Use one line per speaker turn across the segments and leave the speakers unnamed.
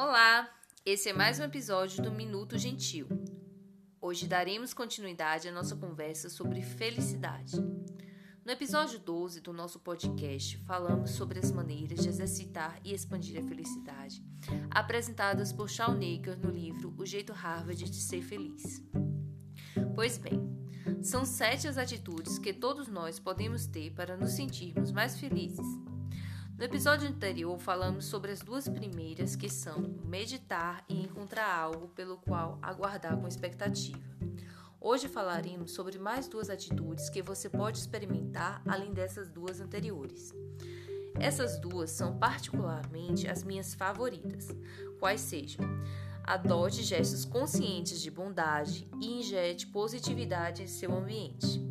Olá, esse é mais um episódio do Minuto Gentil. Hoje daremos continuidade à nossa conversa sobre felicidade. No episódio 12 do nosso podcast, falamos sobre as maneiras de exercitar e expandir a felicidade, apresentadas por Shawnacre no livro O Jeito Harvard de Ser Feliz. Pois bem, são sete as atitudes que todos nós podemos ter para nos sentirmos mais felizes no episódio anterior, falamos sobre as duas primeiras, que são meditar e encontrar algo pelo qual aguardar com expectativa. Hoje falaremos sobre mais duas atitudes que você pode experimentar além dessas duas anteriores. Essas duas são particularmente as minhas favoritas, quais sejam: adote gestos conscientes de bondade e injete positividade em seu ambiente.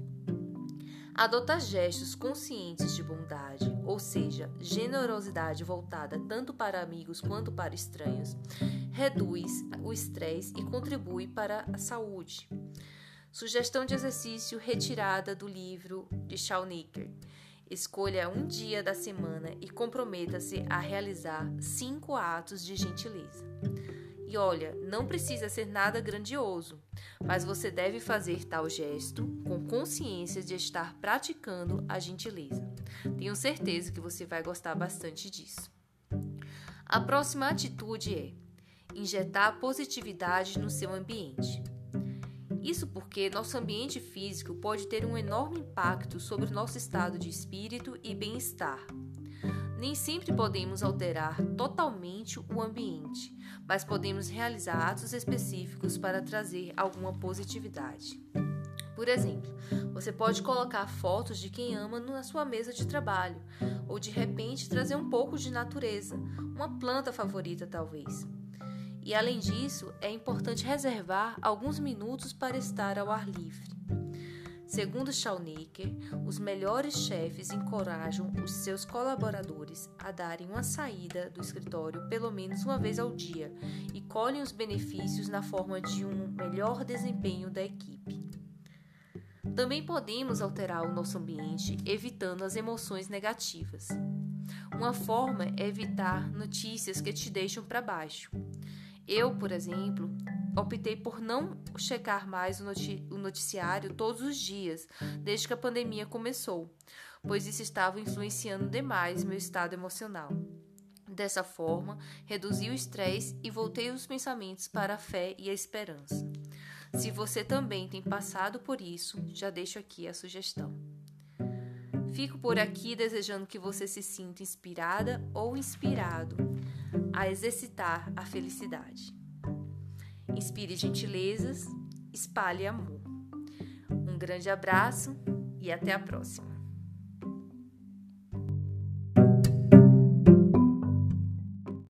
Adotar gestos conscientes de bondade, ou seja, generosidade voltada tanto para amigos quanto para estranhos, reduz o estresse e contribui para a saúde. Sugestão de exercício retirada do livro de Shawnacre. Escolha um dia da semana e comprometa-se a realizar cinco atos de gentileza. E olha, não precisa ser nada grandioso, mas você deve fazer tal gesto com consciência de estar praticando a gentileza. Tenho certeza que você vai gostar bastante disso. A próxima atitude é injetar positividade no seu ambiente. Isso porque nosso ambiente físico pode ter um enorme impacto sobre o nosso estado de espírito e bem-estar. Nem sempre podemos alterar totalmente o ambiente, mas podemos realizar atos específicos para trazer alguma positividade. Por exemplo, você pode colocar fotos de quem ama na sua mesa de trabalho, ou de repente trazer um pouco de natureza, uma planta favorita talvez. E além disso, é importante reservar alguns minutos para estar ao ar livre. Segundo Schaunecker, os melhores chefes encorajam os seus colaboradores a darem uma saída do escritório pelo menos uma vez ao dia e colhem os benefícios na forma de um melhor desempenho da equipe. Também podemos alterar o nosso ambiente evitando as emoções negativas. Uma forma é evitar notícias que te deixam para baixo. Eu, por exemplo, optei por não checar mais o noticiário todos os dias, desde que a pandemia começou, pois isso estava influenciando demais meu estado emocional. Dessa forma, reduzi o estresse e voltei os pensamentos para a fé e a esperança. Se você também tem passado por isso, já deixo aqui a sugestão. Fico por aqui desejando que você se sinta inspirada ou inspirado a exercitar a felicidade. Inspire gentilezas, espalhe amor. Um grande abraço e até a próxima.